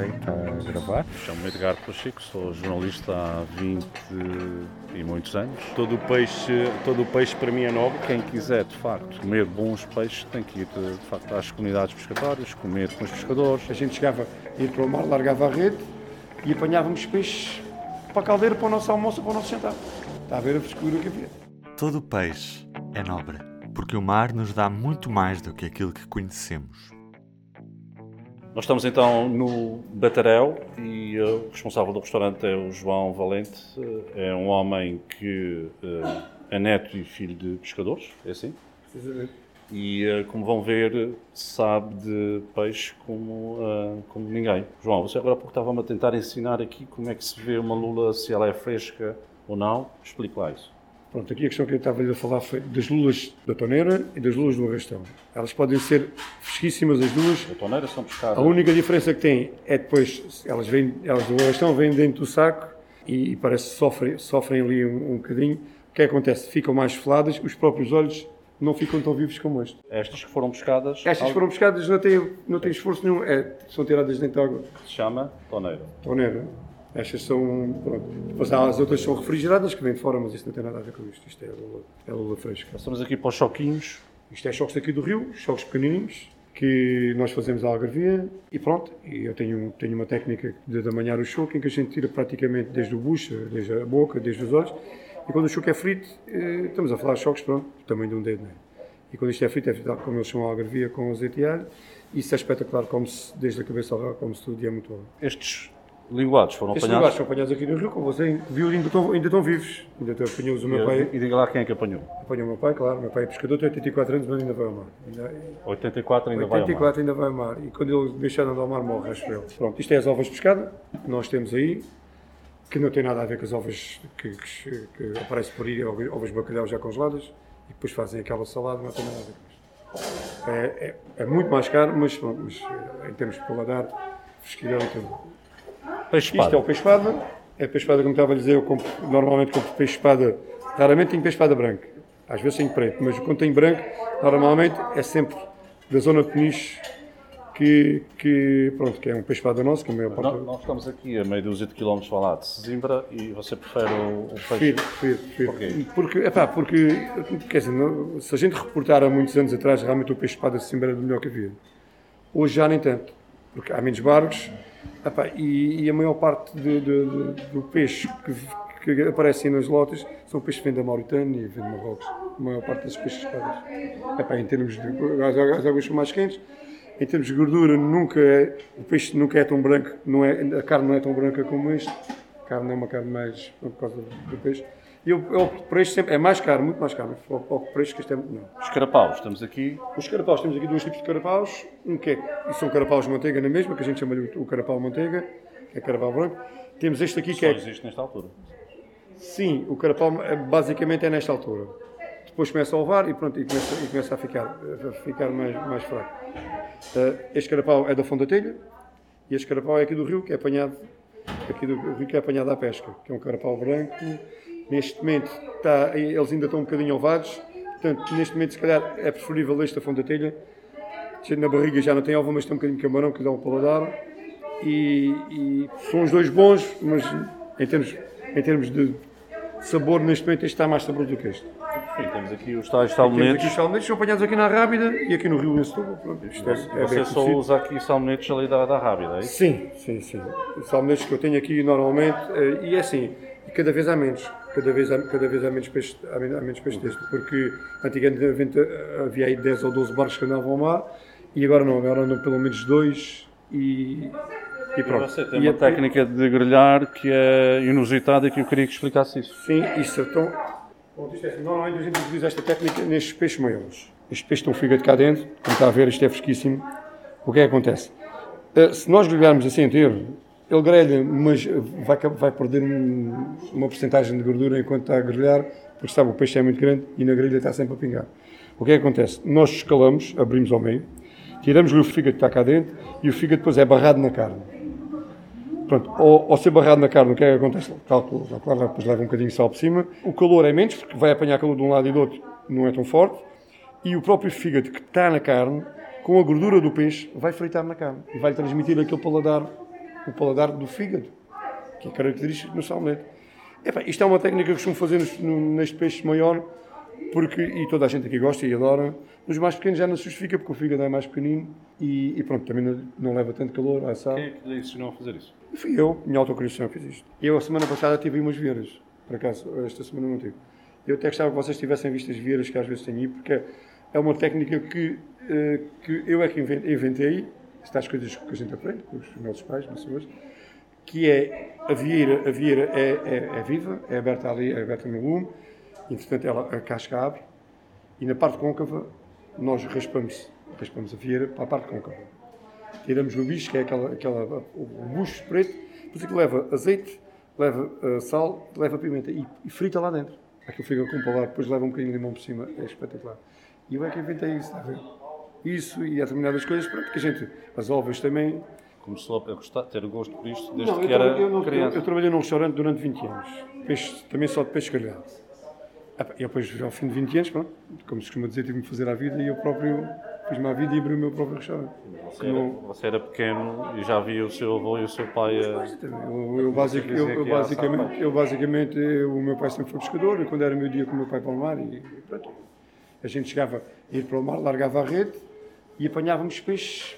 Ok, está a gravar. Chamo-me Edgar Pacheco, sou jornalista há 20 e muitos anos. Todo o peixe, todo o peixe para mim é nobre. Quem quiser, de facto, comer bons peixes tem que ir, de, de facto, às comunidades pescatórias, comer com os pescadores. A gente chegava, ia para o mar, largava a rede e apanhávamos peixes para a caldeira, para o nosso almoço, para o nosso jantar. Está a ver a frescura que havia. Todo peixe é nobre, porque o mar nos dá muito mais do que aquilo que conhecemos. Nós estamos então no Bataréu e uh, o responsável do restaurante é o João Valente. Uh, é um homem que uh, é neto e filho de pescadores, é assim? Precisamente. E como vão ver, sabe de peixe como, como ninguém. João, você agora pouco estava-me a tentar ensinar aqui como é que se vê uma lula, se ela é fresca ou não. Explique lá isso. Pronto, aqui a questão que eu estava a falar foi das lulas da toneira e das lulas do arrastão. Elas podem ser fresquíssimas as duas. Da toneira são pescadas. A única diferença que tem é depois, elas, vêm, elas do arrastão vêm dentro do saco e, e parece que sofrem, sofrem ali um, um bocadinho. O que acontece? Ficam mais feladas, os próprios olhos não ficam tão vivos como este. Estas que foram pescadas... Estas que foram pescadas não têm, não têm esforço nenhum, é, são tiradas dentro da água. Se chama toneira. Toneira. Estas são. Pronto. Depois há as outras são refrigeradas que vêm de fora, mas isto não tem nada a ver com isto. Isto é lula, é lula fresca. Estamos aqui para os choquinhos. Isto é choques aqui do rio, choques pequenininhos, que nós fazemos a algarvia e pronto. E eu tenho, tenho uma técnica de amanhar o choque em que a gente tira praticamente desde o bucho, desde a boca, desde os olhos. E quando o choque é frito, eh, estamos a falar de choques, pronto, do tamanho de um dedo. Né? E quando isto é frito, é frito como eles chamam a algarvia com azeite e alho. Isso é espetacular, como-se desde a cabeça ao como-se tudo e é muito bom. Estes linguados foram Estes apanhados? linguados foram apanhados aqui no Rio, como você viu, ainda estão, ainda estão vivos. Ainda estão apanhou-os o meu pai. E diga lá quem é que apanhou. Apanhou o meu pai, claro. O meu pai é pescador, tem 84 anos, mas ainda vai ao mar. Ainda, 84 ainda 84 vai ao mar. ainda vai ao mar. E quando ele deixar de andar ao mar, morre, acho eu. Pronto, isto é as ovas de pescada que nós temos aí, que não tem nada a ver com as ovas que, que, que aparecem por aí, ovas de bacalhau já congeladas, e depois fazem aquela salada, não tem nada a ver com isto. É, é, é muito mais caro, mas, mas eh, em termos de paladar, fresquidão e tudo. Peixe Isto é o espada. peixe-espada. É peixe-espada, como estava a dizer, eu compro, normalmente compro peixe-espada. Raramente tenho peixe-espada branco. Às vezes tenho preto, mas quando tenho branco, normalmente é sempre da zona de Peniche, que, que, pronto, que é um peixe-espada nosso, que é a maior parte... Nós, nós estamos aqui a meio dúzia de quilómetros para lá de Sesimbra e você prefere o, o peixe. Prefiro, prefiro, prefiro. Porque, epá, porque, quer dizer, não- se a gente reportar há muitos anos atrás, realmente o peixe-espada de Simbra era do melhor que havia. Hoje já nem tanto, porque há menos barcos epá, e, e a maior parte de- de- de- do peixe que, que aparecem nas lotas são peixes que vêm da Mauritânia e vêm de Marrocos. A maior parte desses peixes. Epá, em termos de. As, as águas são mais quentes. Em termos de gordura, nunca é, o peixe nunca é tão branco, não é, a carne não é tão branca como este. A carne é uma carne mais por causa do peixe. E eu, por este sempre, é mais caro, muito mais caro. Este que este é muito não. Os carapaus, estamos aqui. Os carapaus, temos aqui dois tipos de carapaus. Um que é, são carapaus de manteiga na mesma, que a gente chama-lhe o carapau manteiga, que é carapau branco. Temos este aqui que Só é, existe nesta altura. sim, o carapau é, basicamente é nesta altura. Depois começa a ovar e pronto, e começa, e começa a ficar, a ficar mais, mais fraco. Eh, este carapau é da Fonte da Telha e este carapau é aqui do rio, que é apanhado, aqui do rio que é apanhado à pesca, que é um carapau branco. Neste momento, está, eles ainda estão um bocadinho ovados, portanto, neste momento, se calhar, é preferível este da Fonte da Telha. Na barriga já não tem ova, mas tem um bocadinho de camarão que dá um paladar. E, e são os dois bons, mas em termos, em termos de sabor, neste momento, este está mais saboroso do que este. Enfim, temos aqui os tais salmonetes. os salmonetes, são apanhados aqui na Rábida e aqui no Rio em Setúbal. É, é Você só conhecido. usa aqui salmonetes ali da, da Rábida, é isso? Sim, sim, sim. Os salmonetes que eu tenho aqui normalmente, eh, e é assim, cada vez há menos. Cada vez há, cada vez há menos peixe, há men- há menos peixe deste, porque antigamente havia aí 10 ou 12 barcos que andavam ao mar e agora não, agora andam pelo menos dois e, e E pronto. você tem E uma a- técnica de grelhar que é inusitada e que eu queria que explicasse isso. Sim, isso então. Bom, isto é assim, normalmente a gente utiliza esta técnica nestes peixes maiores. Estes peixes estão fígado cá dentro, como está a ver, isto é fresquíssimo. O que é que acontece? Eh, se nós grelharmos assim inteiro, ele grelha, mas vai, vai perder um- uma porcentagem de gordura enquanto está a grelhar, porque sabe, o peixe é muito grande e na grelha está sempre a pingar. O que é que acontece? Nós escalamos, abrimos ao meio, tiramos-lhe o fígado que está cá dentro e o fígado depois é barrado na carne. Pronto, ao, ao ser barrado na carne, o que é que acontece? Cálculo, claro, depois leva um bocadinho de sal por cima. O calor é menos, porque vai apanhar calor de um lado e do outro, não é tão forte. E o próprio fígado que está na carne, com a gordura do peixe, vai fritar na carne e vai transmitir aquele paladar o paladar do fígado, que é característico no salmonete. Epá, isto é uma técnica que costumo fazer no, neste peixe maior, porque, e toda a gente aqui gosta e adora, nos mais pequenos já não se justifica, porque o fígado é mais pequenino e, e pronto, também não, não, leva tanto calor à sal. Quem é que lhe ensinou a fazer isso? Fui eu, minha autocriação, fiz isto. Eu, a semana passada, tive umas vieiras, por acaso, esta semana não tive. Eu até gostava que vocês tivessem visto as vieiras que às vezes tenho aí, porque é uma técnica que, uh, que eu é que inventei, estas coisas que a gente aprende com os nossos pais, pessoas, que é a vieira, a vieira é, é, é, viva, é aberta ali, é aberta no lume, entretanto ela, a casca abre, e na parte côncava nós raspamos, raspamos a vieira para a parte côncava. Tiramos o bicho, que é aquela, aquela, o bucho preto, depois que leva azeite, leva uh, sal, leva pimenta e, e, frita lá dentro. Aquilo fica com o paladar, depois leva um bocadinho de limão por cima, é espetacular. E eu é que inventei isso, está a ver? Isso e determinadas coisas, pronto, que a gente, as ovas também. Começou a gostar, ter gosto por isto desde não, que era eu, não, criança? Eu, eu, trabalhei num restaurante durante 20 anos, peixe, também só de peixe grelhado. E depois, ao fim de 20 anos, pronto, como se costuma dizer, tive-me fazer a vida e eu próprio fiz-me a vida e abri o meu próprio restaurante. Você era, não... você era, pequeno e já via o seu avô e o seu pai a... Eu, eu, basic, eu, eu basicamente, eu, basicamente, o meu pai sempre foi pescador, e quando era meu dia com o meu pai para o mar, e pronto. A gente chegava a ir para o mar, largava a rede e apanhávamos peixes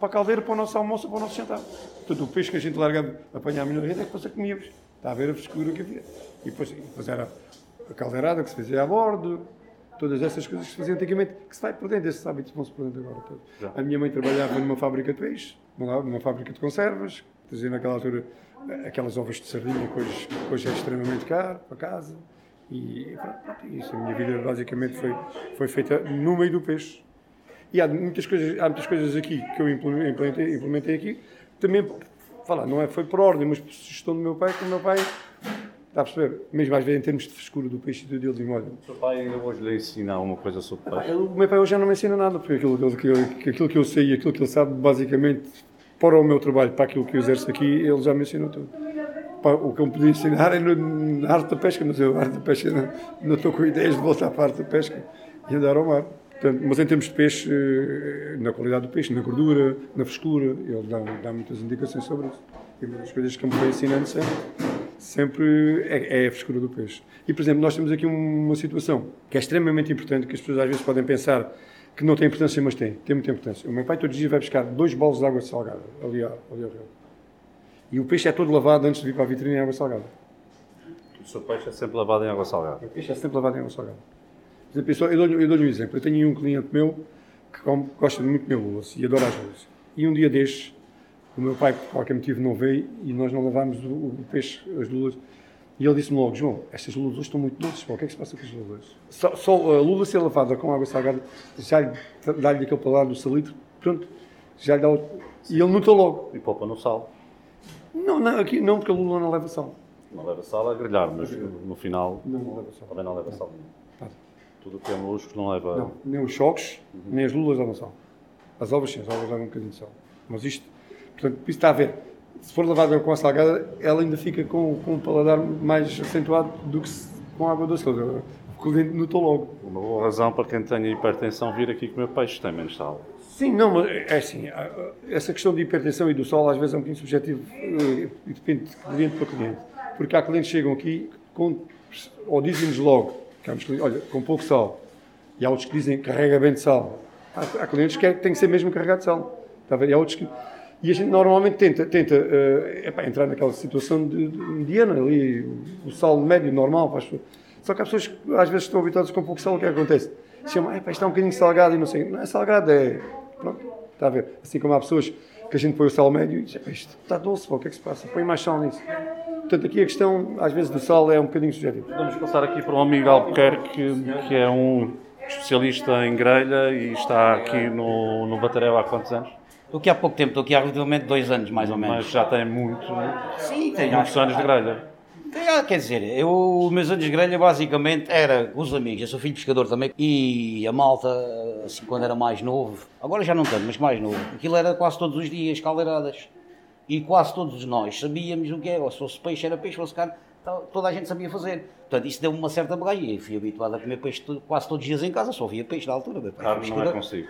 para a caldeira, para o nosso almoço, para o nosso jantar. Portanto, o peixe que a gente largava, apanhávamos na rede, é que depois comíamos. Está a ver a frescura que havia. E depois, depois era a caldeirada que se fazia a bordo, todas essas coisas que se faziam antigamente, que se vai perdendo, esses hábitos vão-se perdendo agora todos. A minha mãe trabalhava numa fábrica de peixe, numa fábrica de conservas, trazia naquela altura aquelas ovas de sardinha que hoje, que hoje é extremamente caro para casa. E pronto, isso, a minha vida basicamente foi, foi feita no meio do peixe. E há muitas coisas, há muitas coisas aqui que eu implementei, implementei aqui, também, falar, não é, foi por ordem, mas por sugestão do meu pai, que o meu pai Está a perceber? Mesmo às vezes em termos de frescura do peixe e do deles, olha. O seu pai ainda hoje lhe ensina alguma coisa sobre peixe? o meu pai hoje já não me ensina nada, porque aquilo, aquilo, aquilo que eu sei e aquilo que ele sabe, basicamente, para o meu trabalho, para aquilo que eu exerço aqui, ele já me ensinou tudo. O que eu me podia ensinar é na arte da pesca, mas eu, a arte da pesca, não, não estou com ideias de voltar para a arte da pesca e andar ao mar. Portanto, mas em termos de peixe, eh, na qualidade do peixe, na gordura, na frescura, ele dá, dá muitas indicações sobre isso. E uma das coisas que me foi ensinando sempre sempre é, é, a frescura do peixe. E, por exemplo, nós temos aqui uma situação que é extremamente importante, que as pessoas às vezes podem pensar que não tem importância, mas tem, tem muita importância. O meu pai todos os dias vai buscar dois bolos de água salgada ali, ali ao rio. E o peixe é todo lavado antes de vir para a vitrine em água salgada. O seu peixe é sempre lavado em água salgada? O peixe é sempre lavado em água salgada. Por exemplo, eu dou-lhe dou um exemplo. Eu tenho um cliente meu que gosta muito de meu lulas e adora as lulas. E um dia destes, o meu pai, por qualquer motivo, não veio e nós não levámos o, o peixe, as lulas. E ele disse-me logo: João, estas lulas estão muito doces, o que é que se passa com as lulas? Só, só a lula ser lavada com água salgada já dá-lhe aquele paladar do salitre, pronto, já lhe dá o... E ele notou logo. E poupa no sal? Não, não, aqui não, porque a lula não leva sal. Não leva sal a grelhar, mas no final não, não leva sal. também não leva sal. Tudo o que é moluscos não leva. Não, nem os choques, uhum. nem as lulas levam sal. As ovas sim, as ovas levam um bocadinho de sal. Mas isto Portanto, isso está a ver. Se for lavada com a salgada, ela ainda fica com, com um paladar mais acentuado do que se, com água doce. O cliente notou logo. Uma boa razão para quem tenha hipertensão vir aqui comer peixe, tem menos sal. Sim, não, mas é assim, essa questão de hipertensão e do sol às vezes é um bocadinho subjetivo eh, e depende de cliente para cliente. Porque há clientes que chegam aqui com, ou dizem-nos logo, olha, com pouco sal, e há outros que dizem carrega bem de sal. Há, há clientes que tem que ser mesmo carregado de sal. Está a ver? E há outros que e a gente normalmente tenta, tenta uh, epá, entrar naquela situação de, de mediana, ali, o, sal médio, normal. Pessoas. Só que há pessoas que às vezes estão habituadas com pouco sal, o que é que acontece? Chamam, epá, está um bocadinho salgado e não sei. Não é salgado, é. Pronto, está a ver? Assim como há pessoas que a gente põe o sal médio e diz, isto está doce, pô, o que é que se passa? Põe mais sal nisso. Portanto, aqui a questão, às vezes, do sal é um bocadinho subjetiva. Vamos passar aqui para o amigo Albuquerque, que é um especialista em grelha e está aqui no, no Batarel há quantos anos? Estou aqui há pouco tempo, estou aqui há relativamente dois anos, mais ou menos. Mas já tem muito, Sim, tem, muitos anos de grelha. Tem, quer dizer, eu, os meus anos de grelha basicamente era os amigos, eu sou filho de pescador também, e a malta, assim, quando era mais novo, agora já não tanto, mas mais novo, aquilo era quase todos os dias, caldeiradas. E quase todos nós sabíamos o que era, se fosse peixe era peixe, se fosse carne, toda a gente sabia fazer. Portanto, isso deu-me uma certa bagagem. Eu fui habituado a comer peixe quase todos os dias em casa, só via peixe na altura. Carne não é consigo.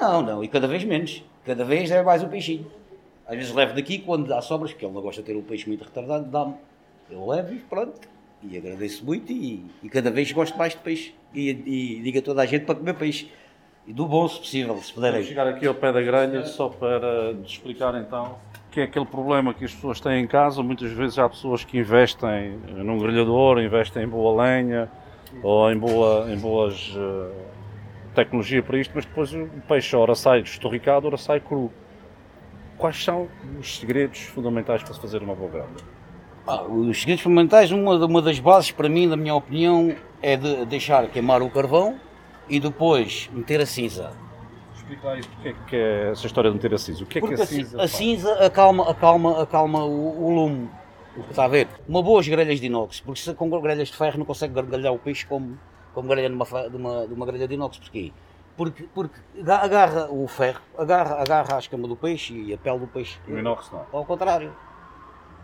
Não, não, e cada vez menos. Cada vez é mais o peixinho. Às vezes levo daqui quando há sobras, porque ele não gosta de ter o peixe muito retardado, dá-me. Eu levo e pronto. E agradeço muito e, e cada vez gosto mais de peixe. E, e digo a toda a gente para comer peixe. E do bom, se possível, se puderem. chegar aqui ao pé da grelha só para te explicar então que é aquele problema que as pessoas têm em casa. Muitas vezes há pessoas que investem num grelhador, investem em boa lenha ou em, boa, em boas eh, tecnologia para isto, mas depois o peixe ora sai estorricado, ora sai cru. Quais são os segredos fundamentais para se fazer uma boa grelha? Ah, os segredos fundamentais, uma, uma das bases para mim, na minha opinião, é de deixar queimar o carvão e depois meter a cinza. Explica aí porque é que é essa história de meter a cinza. O que é Porque que a a, ci- cinza a faz? cinza acalma, acalma, acalma o, o lume. Está a ver? Uma boas grelhas de inox, porque se com grelhas de ferro não consegue gargalhar o peixe como, como grelha de uma, de, uma, de uma grelha de inox. Porquê? Porque, porque aga- agarra o ferro, agarra, agarra a escama do peixe e a pele do peixe. No inox não. Ao contrário.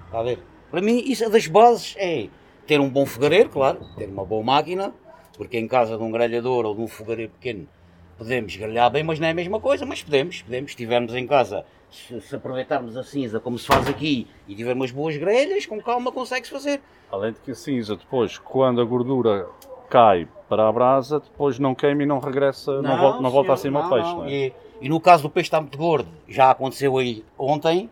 Está a ver? Para mim, isso é das bases é ter um bom fogareiro, claro, ter uma boa máquina, porque em casa de um grelhador ou de um fogareiro pequeno podemos grelhar bem, mas não é a mesma coisa, mas podemos, podemos, se estivermos em casa, se, se aproveitarmos a cinza como se faz aqui e tiver umas boas grelhas, com calma consegue-se fazer. Além de que a cinza depois, quando a gordura cai para a brasa, depois não queima e não regressa, não, volta, não volta senhor, acima ao não, peixe, não. não é? E, e no caso do peixe está muito gordo, já aconteceu aí ontem,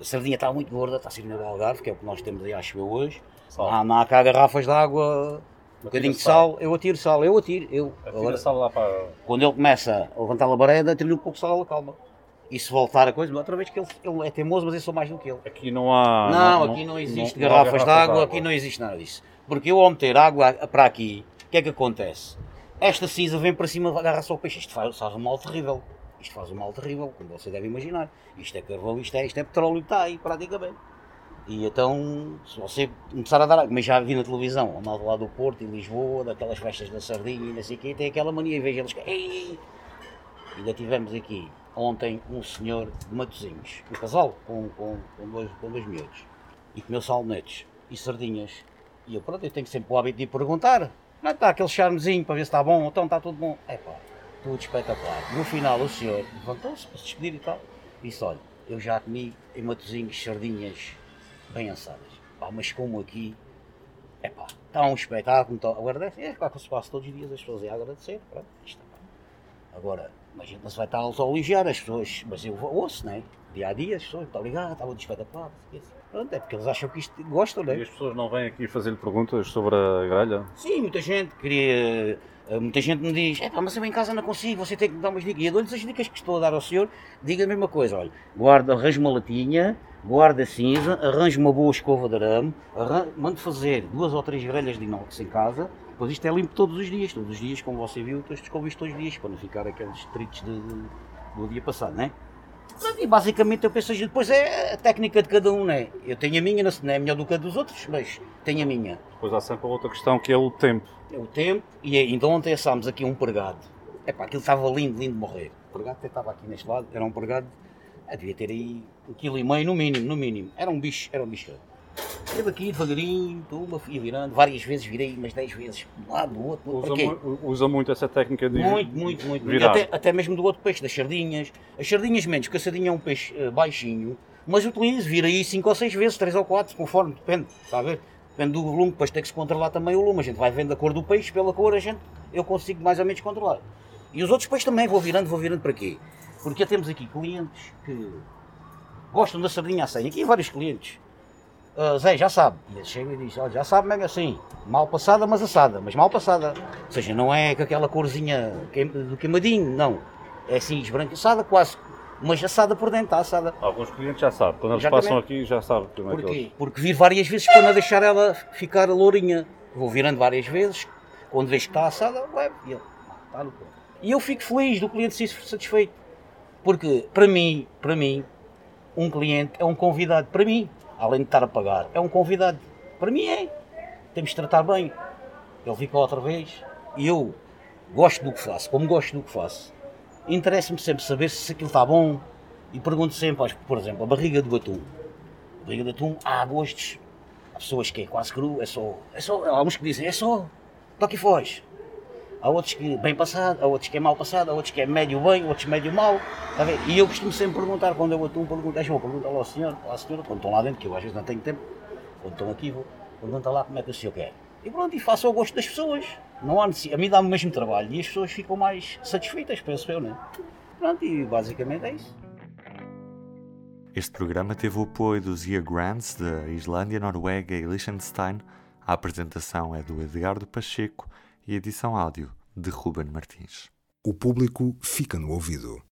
a sardinha está muito gorda, está a ser no Algarve, que é o que nós temos aí, acho eu hoje. Há, não há cá garrafas de água, um bocadinho de sal. sal, eu atiro sal, eu atiro. Eu, Atira agora, sal lá para... quando ele começa a levantar a labareda, atiro-lhe um pouco de sal, calma. E se voltar a coisa, outra vez que ele, ele é teimoso, mas eu sou mais do que ele. Aqui não há... não, aqui não existe não há garrafas de água, aqui não existe nada disso. Porque eu ao meter água para aqui, o que é que acontece? Esta cinza vem para cima, agarra só o peixe, isto faz, faz um mal terrível. Isto faz um mal terrível, como você deve imaginar. Isto é carvão, isto é, isto é petróleo, está aí praticamente. E então, se você começar a dar mas já vi na televisão, a malta lá do Porto, em Lisboa, daquelas festas da sardinha e não sei o quê, tem aquela mania, vejo eles. "Ei!" Ainda tivemos aqui ontem um senhor de Matozinhos, um casal com, com, com, dois, com dois miúdos, e comeu salmonetes e sardinhas. E eu, pronto, eu tenho sempre o hábito de perguntar: não está aquele charmezinho para ver se está bom, então está tudo bom. É pá, tudo espetacular. No final, o senhor levantou-se para se despedir e tal, disse: olha, eu já comi em Matozinhos sardinhas bem assadas, pá, mas como aqui, é pá, está um espetáculo. Então, agora é claro que se passa todos os dias as pessoas a agradecer, pronto, isto é Agora, imagina, não se vai estar a elogiar as pessoas, mas eu ouço, né? Dia a dia, as pessoas estão ligadas, de espetacular. Pronto, é porque eles acham que isto gostam, E né? as pessoas não vêm aqui fazer-lhe perguntas sobre a grelha? Sim, muita gente queria. eh, Muita gente me diz, é pá, mas eu em casa não consigo, você tem que me dar umas dicas. E eu dou-lhes as dicas que estou a dar ao senhor, diga a mesma coisa, olha, guarda, arranja uma latinha, guarda cinza, arranja uma boa escova de arame, arran- mande fazer duas ou três grelhas de inox em casa, depois isto é limpo todos os dias, todos os dias, como você viu, estou escovo isto todos os dias, para não ficar aqueles tritos de, de- do dia passado, né? Pronto, E basicamente eu penso, depois é a técnica de cada um, né? Eu tenho a minha, não é melhor do que a dos outros, mas tenho a minha. Depois há sempre outra questão que é o tempo. É o tempo, e ainda ontem assámos aqui um pregado. É pá, aquilo estava lindo, lindo de morrer. O pregado até estava aqui neste lado, era um pregado, ah, devia ter aí um quilo e meio no mínimo, no mínimo. Era um bicho, era um bicho. Esteve aqui devagarinho, uma ia virando, várias vezes virei, umas 10 vezes, de um lado, do outro. Usa, mu- usa muito essa técnica de Muito, muito, muito. virar. Até, até mesmo do outro peixe, das sardinhas. As sardinhas menos, porque a sardinha é um peixe eh, baixinho, mas utilizo, vira aí 5 ou 6 vezes, 3 ou 4, conforme, depende, está a ver? Depende do volume, depois tem que se controlar também o lume. A gente vai vendo a cor do peixe, pela cor a gente, eu consigo mais ou menos controlar. E os outros peixes também, vou virando, vou virando para quê? Porque temos aqui clientes que gostam da sardinha assim. Aqui vários clientes. Ah, Zé, já sabe. E ele chega e diz, olha, já sabe mesmo assim, mal passada, mas assada, mas mal passada. Ou seja, não é com aquela corzinha do queimadinho, não. É assim, esbranquiçada quase, mas assada por dentro, está assada. Alguns clientes já sabem. Quando eles Exatamente. passam aqui já sabem como é que eles... Porquê? Porque vir várias vezes para não deixar ela ficar lourinha. Vou virando várias vezes, quando vejo que está assada, levo. E ele, "Ah, está no ponto. E eu fico feliz do cliente ser satisfeito. Porque, para mim, para mim, um cliente é um convidado. Para mim, além de estar a pagar, é um convidado. Para mim é. Temos de tratar bem. Ele fica outra vez. E eu gosto do que faço. Como gosto do que faço, interessa-me sempre saber se aquilo está bom. E pergunto sempre, por exemplo, a barriga do atum. A barriga de atum, há gostos. Há pessoas que é quase cru, é só. É só há uns que dizem, é só. Toque e foge. Há outros que bem passado, há outros que é mal passado, há outros que é médio bem, outros médio mal. Tá? E eu costumo sempre perguntar, quando eu atuo, pergunto, vou perguntar ao senhor, à senhora, quando estão lá dentro, que eu às vezes não tenho tempo, quando estão aqui, vou perguntar lá como é que o senhor quer. E pronto, e faço ao gosto das pessoas. Não há necessidade. A mim dá-me o mesmo trabalho e as pessoas ficam mais satisfeitas, penso eu, não é? Pronto, e basicamente é isso. Este programa teve o apoio dos Year Grants da Islândia, Noruega e Liechtenstein. A apresentação é do Edgardo Pacheco e edição áudio de Ruben Martins. O público fica no ouvido.